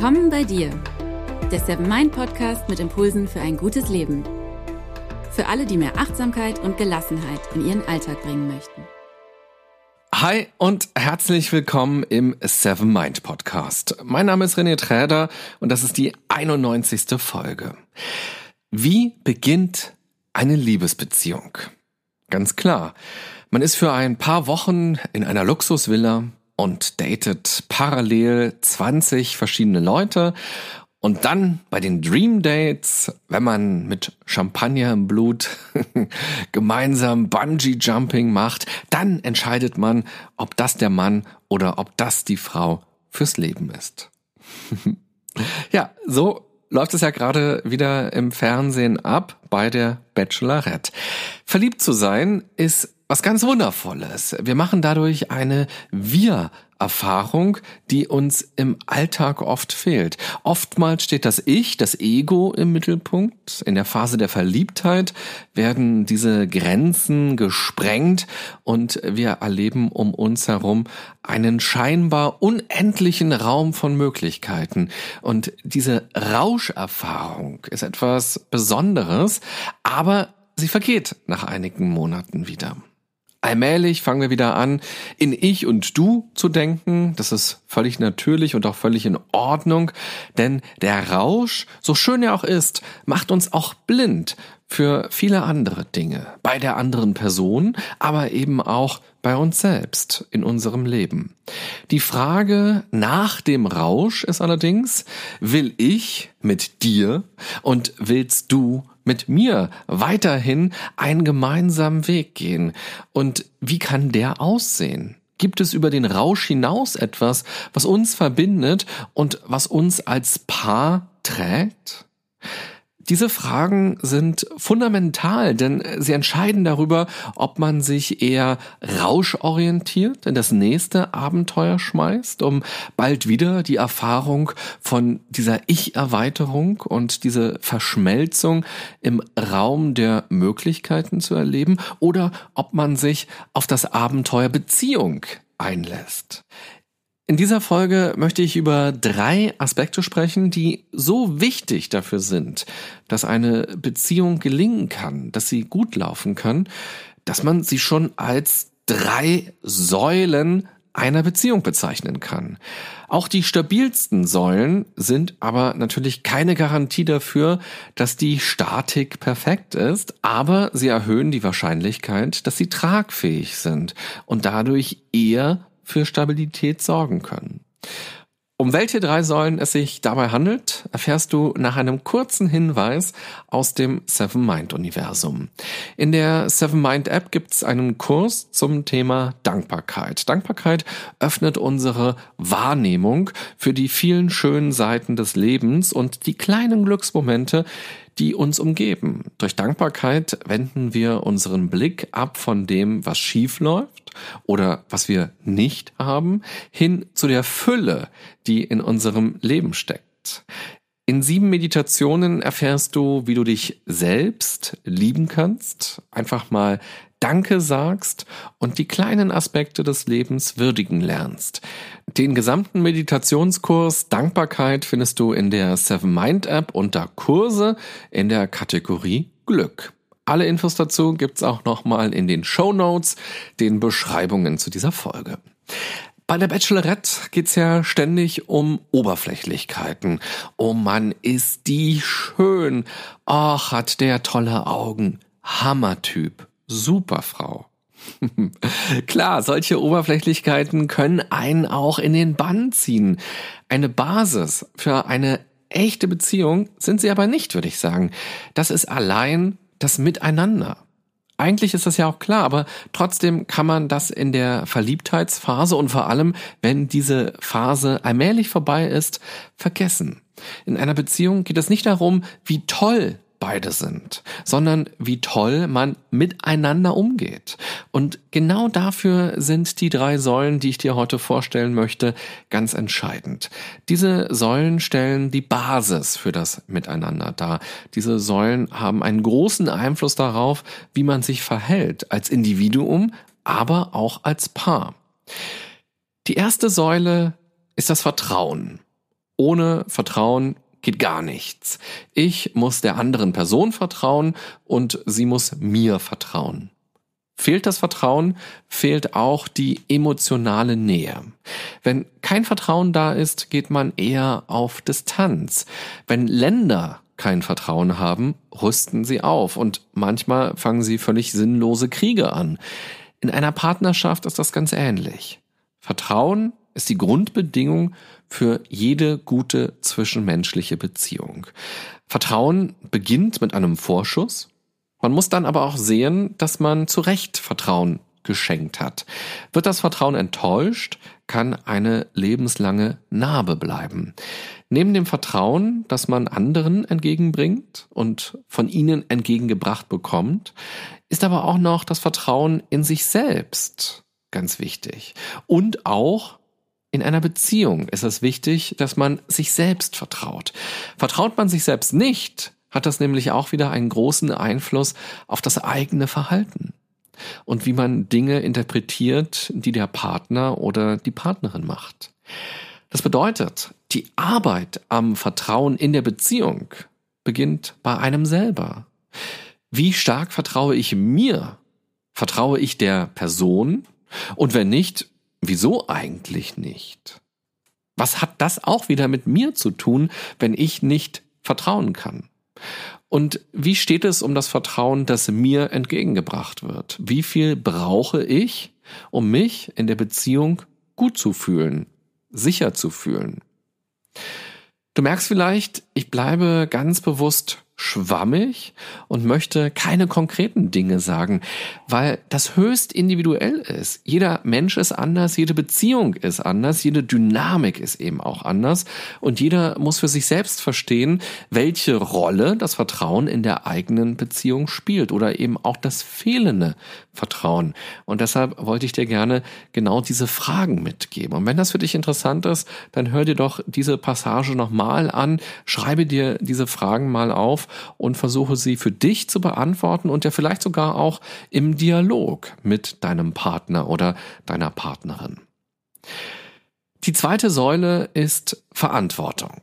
Willkommen bei dir, der Seven Mind Podcast mit Impulsen für ein gutes Leben. Für alle, die mehr Achtsamkeit und Gelassenheit in ihren Alltag bringen möchten. Hi und herzlich willkommen im Seven Mind Podcast. Mein Name ist René Träder und das ist die 91. Folge. Wie beginnt eine Liebesbeziehung? Ganz klar. Man ist für ein paar Wochen in einer Luxusvilla und datet parallel 20 verschiedene Leute und dann bei den Dream Dates, wenn man mit Champagner im Blut gemeinsam Bungee Jumping macht, dann entscheidet man, ob das der Mann oder ob das die Frau fürs Leben ist. ja, so läuft es ja gerade wieder im Fernsehen ab bei der Bachelorette. Verliebt zu sein ist was ganz Wundervolles. Wir machen dadurch eine Wir-Erfahrung, die uns im Alltag oft fehlt. Oftmals steht das Ich, das Ego im Mittelpunkt. In der Phase der Verliebtheit werden diese Grenzen gesprengt und wir erleben um uns herum einen scheinbar unendlichen Raum von Möglichkeiten. Und diese Rauscherfahrung ist etwas Besonderes, aber sie vergeht nach einigen Monaten wieder. Allmählich fangen wir wieder an, in ich und du zu denken. Das ist völlig natürlich und auch völlig in Ordnung, denn der Rausch, so schön er auch ist, macht uns auch blind für viele andere Dinge, bei der anderen Person, aber eben auch bei uns selbst in unserem Leben. Die Frage nach dem Rausch ist allerdings, will ich mit dir und willst du mit mir weiterhin einen gemeinsamen Weg gehen. Und wie kann der aussehen? Gibt es über den Rausch hinaus etwas, was uns verbindet und was uns als Paar trägt? Diese Fragen sind fundamental, denn sie entscheiden darüber, ob man sich eher rauschorientiert in das nächste Abenteuer schmeißt, um bald wieder die Erfahrung von dieser Ich-Erweiterung und diese Verschmelzung im Raum der Möglichkeiten zu erleben, oder ob man sich auf das Abenteuer Beziehung einlässt. In dieser Folge möchte ich über drei Aspekte sprechen, die so wichtig dafür sind, dass eine Beziehung gelingen kann, dass sie gut laufen kann, dass man sie schon als drei Säulen einer Beziehung bezeichnen kann. Auch die stabilsten Säulen sind aber natürlich keine Garantie dafür, dass die Statik perfekt ist, aber sie erhöhen die Wahrscheinlichkeit, dass sie tragfähig sind und dadurch eher für Stabilität sorgen können. Um welche drei Säulen es sich dabei handelt, erfährst du nach einem kurzen Hinweis aus dem Seven Mind Universum. In der Seven Mind App gibt es einen Kurs zum Thema Dankbarkeit. Dankbarkeit öffnet unsere Wahrnehmung für die vielen schönen Seiten des Lebens und die kleinen Glücksmomente, die uns umgeben. Durch Dankbarkeit wenden wir unseren Blick ab von dem, was schief läuft oder was wir nicht haben, hin zu der Fülle, die in unserem Leben steckt. In sieben Meditationen erfährst du, wie du dich selbst lieben kannst, einfach mal Danke sagst und die kleinen Aspekte des Lebens würdigen lernst. Den gesamten Meditationskurs Dankbarkeit findest du in der Seven Mind App unter Kurse in der Kategorie Glück. Alle Infos dazu gibt's auch nochmal in den Show Notes, den Beschreibungen zu dieser Folge. Bei der Bachelorette geht's ja ständig um Oberflächlichkeiten. Oh Mann, ist die schön. Ach, hat der tolle Augen. Hammertyp. Superfrau. Klar, solche Oberflächlichkeiten können einen auch in den Bann ziehen. Eine Basis für eine echte Beziehung sind sie aber nicht, würde ich sagen. Das ist allein das Miteinander. Eigentlich ist das ja auch klar, aber trotzdem kann man das in der Verliebtheitsphase und vor allem, wenn diese Phase allmählich vorbei ist, vergessen. In einer Beziehung geht es nicht darum, wie toll beide sind, sondern wie toll man miteinander umgeht. Und genau dafür sind die drei Säulen, die ich dir heute vorstellen möchte, ganz entscheidend. Diese Säulen stellen die Basis für das Miteinander dar. Diese Säulen haben einen großen Einfluss darauf, wie man sich verhält als Individuum, aber auch als Paar. Die erste Säule ist das Vertrauen. Ohne Vertrauen geht gar nichts. Ich muss der anderen Person vertrauen und sie muss mir vertrauen. Fehlt das Vertrauen, fehlt auch die emotionale Nähe. Wenn kein Vertrauen da ist, geht man eher auf Distanz. Wenn Länder kein Vertrauen haben, rüsten sie auf und manchmal fangen sie völlig sinnlose Kriege an. In einer Partnerschaft ist das ganz ähnlich. Vertrauen ist die Grundbedingung für jede gute zwischenmenschliche Beziehung. Vertrauen beginnt mit einem Vorschuss, man muss dann aber auch sehen, dass man zu Recht Vertrauen geschenkt hat. Wird das Vertrauen enttäuscht, kann eine lebenslange Narbe bleiben. Neben dem Vertrauen, das man anderen entgegenbringt und von ihnen entgegengebracht bekommt, ist aber auch noch das Vertrauen in sich selbst ganz wichtig. Und auch in einer Beziehung ist es wichtig, dass man sich selbst vertraut. Vertraut man sich selbst nicht, hat das nämlich auch wieder einen großen Einfluss auf das eigene Verhalten und wie man Dinge interpretiert, die der Partner oder die Partnerin macht. Das bedeutet, die Arbeit am Vertrauen in der Beziehung beginnt bei einem selber. Wie stark vertraue ich mir? Vertraue ich der Person? Und wenn nicht, wieso eigentlich nicht? Was hat das auch wieder mit mir zu tun, wenn ich nicht vertrauen kann? Und wie steht es um das Vertrauen, das mir entgegengebracht wird? Wie viel brauche ich, um mich in der Beziehung gut zu fühlen, sicher zu fühlen? Du merkst vielleicht, ich bleibe ganz bewusst schwammig und möchte keine konkreten Dinge sagen, weil das höchst individuell ist. Jeder Mensch ist anders, jede Beziehung ist anders, jede Dynamik ist eben auch anders und jeder muss für sich selbst verstehen, welche Rolle das Vertrauen in der eigenen Beziehung spielt oder eben auch das fehlende Vertrauen. Und deshalb wollte ich dir gerne genau diese Fragen mitgeben. Und wenn das für dich interessant ist, dann hör dir doch diese Passage nochmal an, schreibe dir diese Fragen mal auf und versuche sie für dich zu beantworten und ja vielleicht sogar auch im Dialog mit deinem Partner oder deiner Partnerin. Die zweite Säule ist Verantwortung.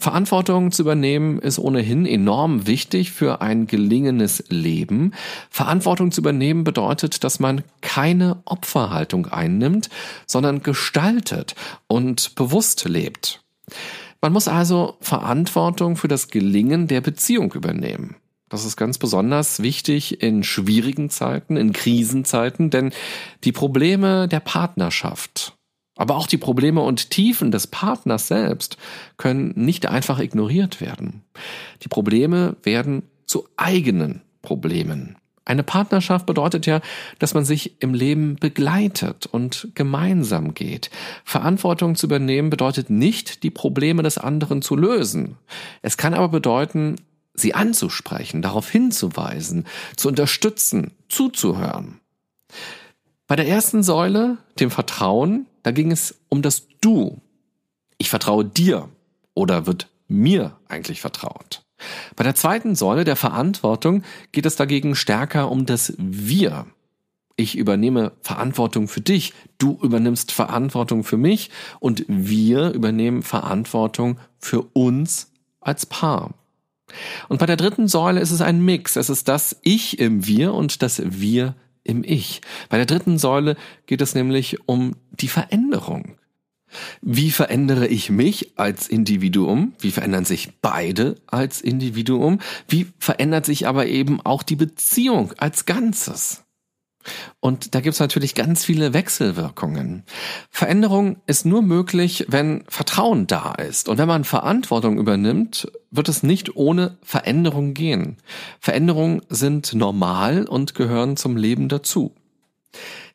Verantwortung zu übernehmen ist ohnehin enorm wichtig für ein gelingendes Leben. Verantwortung zu übernehmen bedeutet, dass man keine Opferhaltung einnimmt, sondern gestaltet und bewusst lebt. Man muss also Verantwortung für das Gelingen der Beziehung übernehmen. Das ist ganz besonders wichtig in schwierigen Zeiten, in Krisenzeiten, denn die Probleme der Partnerschaft, aber auch die Probleme und Tiefen des Partners selbst können nicht einfach ignoriert werden. Die Probleme werden zu eigenen Problemen. Eine Partnerschaft bedeutet ja, dass man sich im Leben begleitet und gemeinsam geht. Verantwortung zu übernehmen bedeutet nicht, die Probleme des anderen zu lösen. Es kann aber bedeuten, sie anzusprechen, darauf hinzuweisen, zu unterstützen, zuzuhören. Bei der ersten Säule, dem Vertrauen, da ging es um das Du. Ich vertraue dir oder wird mir eigentlich vertraut. Bei der zweiten Säule der Verantwortung geht es dagegen stärker um das Wir. Ich übernehme Verantwortung für dich, du übernimmst Verantwortung für mich und wir übernehmen Verantwortung für uns als Paar. Und bei der dritten Säule ist es ein Mix. Es ist das Ich im Wir und das Wir im Ich. Bei der dritten Säule geht es nämlich um die Veränderung. Wie verändere ich mich als Individuum? Wie verändern sich beide als Individuum? Wie verändert sich aber eben auch die Beziehung als Ganzes? Und da gibt's natürlich ganz viele Wechselwirkungen. Veränderung ist nur möglich, wenn Vertrauen da ist. Und wenn man Verantwortung übernimmt, wird es nicht ohne Veränderung gehen. Veränderungen sind normal und gehören zum Leben dazu.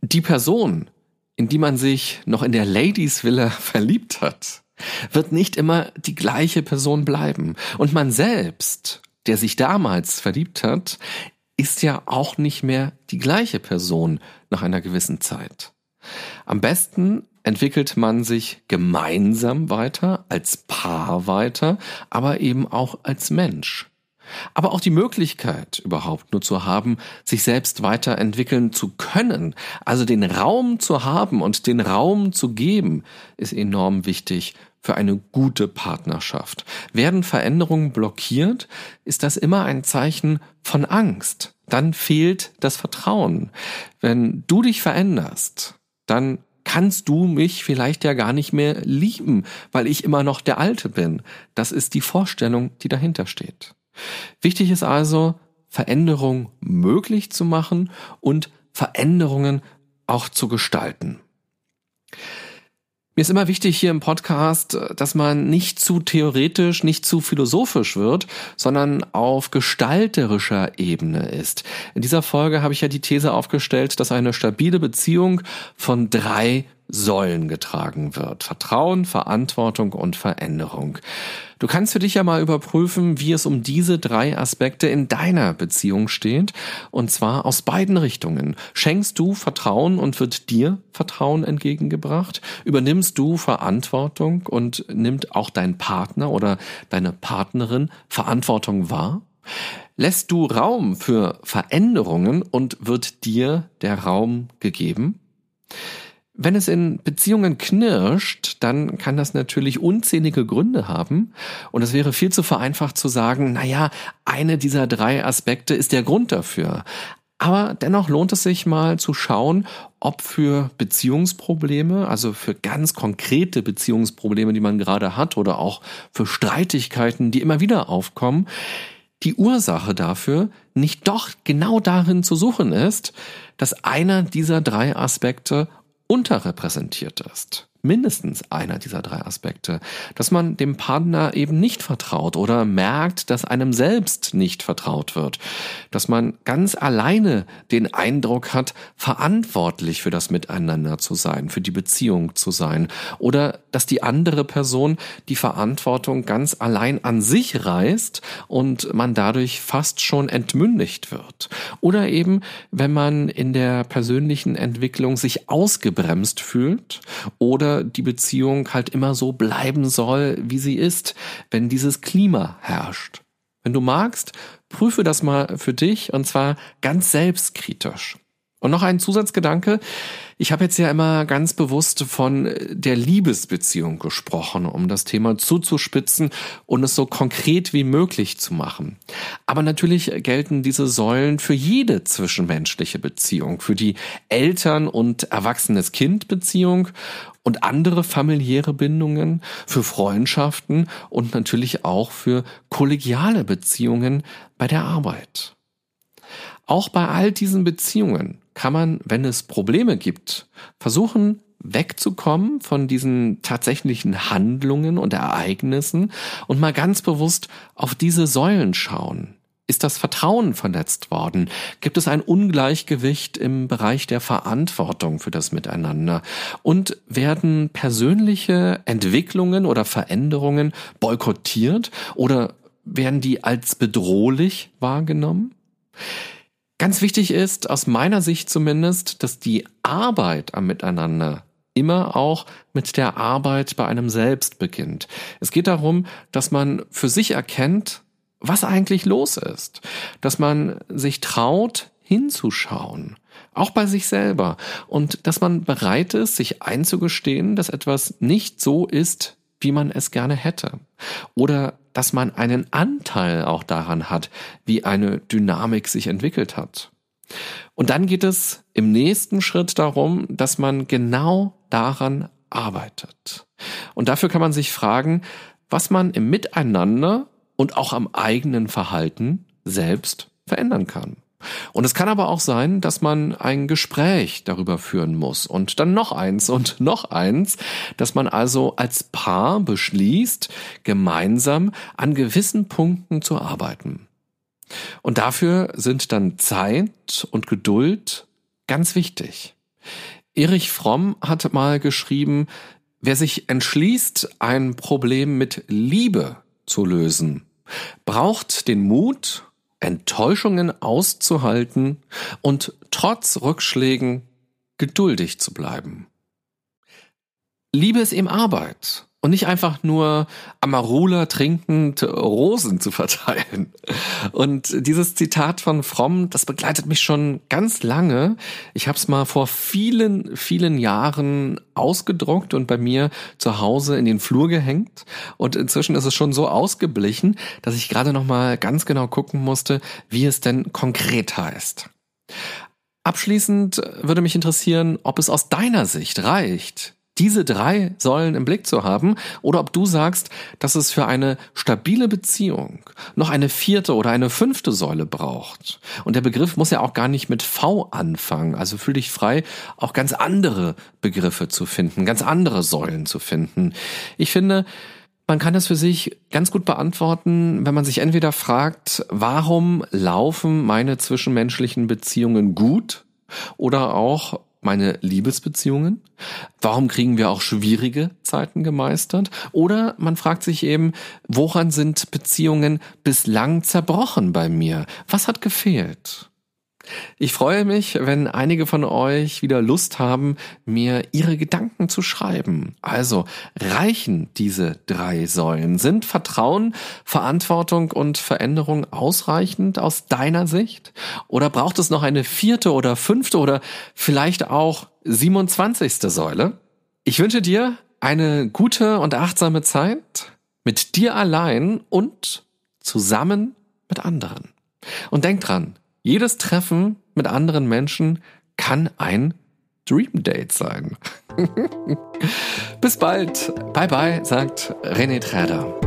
Die Person, in die man sich noch in der Ladies Villa verliebt hat, wird nicht immer die gleiche Person bleiben. Und man selbst, der sich damals verliebt hat, ist ja auch nicht mehr die gleiche Person nach einer gewissen Zeit. Am besten entwickelt man sich gemeinsam weiter, als Paar weiter, aber eben auch als Mensch. Aber auch die Möglichkeit überhaupt nur zu haben, sich selbst weiterentwickeln zu können, also den Raum zu haben und den Raum zu geben, ist enorm wichtig für eine gute Partnerschaft. Werden Veränderungen blockiert, ist das immer ein Zeichen von Angst. Dann fehlt das Vertrauen. Wenn du dich veränderst, dann kannst du mich vielleicht ja gar nicht mehr lieben, weil ich immer noch der Alte bin. Das ist die Vorstellung, die dahinter steht. Wichtig ist also, Veränderung möglich zu machen und Veränderungen auch zu gestalten. Mir ist immer wichtig hier im Podcast, dass man nicht zu theoretisch, nicht zu philosophisch wird, sondern auf gestalterischer Ebene ist. In dieser Folge habe ich ja die These aufgestellt, dass eine stabile Beziehung von drei Säulen getragen wird. Vertrauen, Verantwortung und Veränderung. Du kannst für dich ja mal überprüfen, wie es um diese drei Aspekte in deiner Beziehung steht. Und zwar aus beiden Richtungen. Schenkst du Vertrauen und wird dir Vertrauen entgegengebracht? Übernimmst du Verantwortung und nimmt auch dein Partner oder deine Partnerin Verantwortung wahr? Lässt du Raum für Veränderungen und wird dir der Raum gegeben? Wenn es in Beziehungen knirscht, dann kann das natürlich unzählige Gründe haben. Und es wäre viel zu vereinfacht zu sagen, na ja, eine dieser drei Aspekte ist der Grund dafür. Aber dennoch lohnt es sich mal zu schauen, ob für Beziehungsprobleme, also für ganz konkrete Beziehungsprobleme, die man gerade hat oder auch für Streitigkeiten, die immer wieder aufkommen, die Ursache dafür nicht doch genau darin zu suchen ist, dass einer dieser drei Aspekte unterrepräsentiert ist mindestens einer dieser drei Aspekte, dass man dem Partner eben nicht vertraut oder merkt, dass einem selbst nicht vertraut wird, dass man ganz alleine den Eindruck hat, verantwortlich für das Miteinander zu sein, für die Beziehung zu sein oder dass die andere Person die Verantwortung ganz allein an sich reißt und man dadurch fast schon entmündigt wird. Oder eben, wenn man in der persönlichen Entwicklung sich ausgebremst fühlt oder die Beziehung halt immer so bleiben soll, wie sie ist, wenn dieses Klima herrscht. Wenn du magst, prüfe das mal für dich und zwar ganz selbstkritisch. Und noch ein Zusatzgedanke. Ich habe jetzt ja immer ganz bewusst von der Liebesbeziehung gesprochen, um das Thema zuzuspitzen und es so konkret wie möglich zu machen. Aber natürlich gelten diese Säulen für jede zwischenmenschliche Beziehung, für die Eltern- und erwachsenes Kind-Beziehung und andere familiäre Bindungen, für Freundschaften und natürlich auch für kollegiale Beziehungen bei der Arbeit. Auch bei all diesen Beziehungen kann man, wenn es Probleme gibt, versuchen, wegzukommen von diesen tatsächlichen Handlungen und Ereignissen und mal ganz bewusst auf diese Säulen schauen. Ist das Vertrauen verletzt worden? Gibt es ein Ungleichgewicht im Bereich der Verantwortung für das Miteinander? Und werden persönliche Entwicklungen oder Veränderungen boykottiert oder werden die als bedrohlich wahrgenommen? Ganz wichtig ist, aus meiner Sicht zumindest, dass die Arbeit am Miteinander immer auch mit der Arbeit bei einem selbst beginnt. Es geht darum, dass man für sich erkennt, was eigentlich los ist, dass man sich traut, hinzuschauen, auch bei sich selber, und dass man bereit ist, sich einzugestehen, dass etwas nicht so ist, wie man es gerne hätte. Oder dass man einen Anteil auch daran hat, wie eine Dynamik sich entwickelt hat. Und dann geht es im nächsten Schritt darum, dass man genau daran arbeitet. Und dafür kann man sich fragen, was man im Miteinander und auch am eigenen Verhalten selbst verändern kann. Und es kann aber auch sein, dass man ein Gespräch darüber führen muss und dann noch eins und noch eins, dass man also als Paar beschließt, gemeinsam an gewissen Punkten zu arbeiten. Und dafür sind dann Zeit und Geduld ganz wichtig. Erich Fromm hat mal geschrieben, wer sich entschließt, ein Problem mit Liebe zu lösen, braucht den Mut Enttäuschungen auszuhalten und trotz Rückschlägen geduldig zu bleiben. Liebe ist eben Arbeit und nicht einfach nur Amarula trinkend Rosen zu verteilen. Und dieses Zitat von Fromm, das begleitet mich schon ganz lange. Ich habe es mal vor vielen, vielen Jahren ausgedruckt und bei mir zu Hause in den Flur gehängt. Und inzwischen ist es schon so ausgeblichen, dass ich gerade noch mal ganz genau gucken musste, wie es denn konkret heißt. Abschließend würde mich interessieren, ob es aus deiner Sicht reicht, diese drei Säulen im Blick zu haben oder ob du sagst, dass es für eine stabile Beziehung noch eine vierte oder eine fünfte Säule braucht. Und der Begriff muss ja auch gar nicht mit V anfangen. Also fühl dich frei, auch ganz andere Begriffe zu finden, ganz andere Säulen zu finden. Ich finde, man kann das für sich ganz gut beantworten, wenn man sich entweder fragt, warum laufen meine zwischenmenschlichen Beziehungen gut oder auch, meine Liebesbeziehungen? Warum kriegen wir auch schwierige Zeiten gemeistert? Oder man fragt sich eben, woran sind Beziehungen bislang zerbrochen bei mir? Was hat gefehlt? Ich freue mich, wenn einige von euch wieder Lust haben, mir ihre Gedanken zu schreiben. Also reichen diese drei Säulen? Sind Vertrauen, Verantwortung und Veränderung ausreichend aus deiner Sicht? Oder braucht es noch eine vierte oder fünfte oder vielleicht auch 27. Säule? Ich wünsche dir eine gute und achtsame Zeit mit dir allein und zusammen mit anderen. Und denk dran, jedes Treffen mit anderen Menschen kann ein Dream Date sein. Bis bald. Bye bye, sagt René Träder.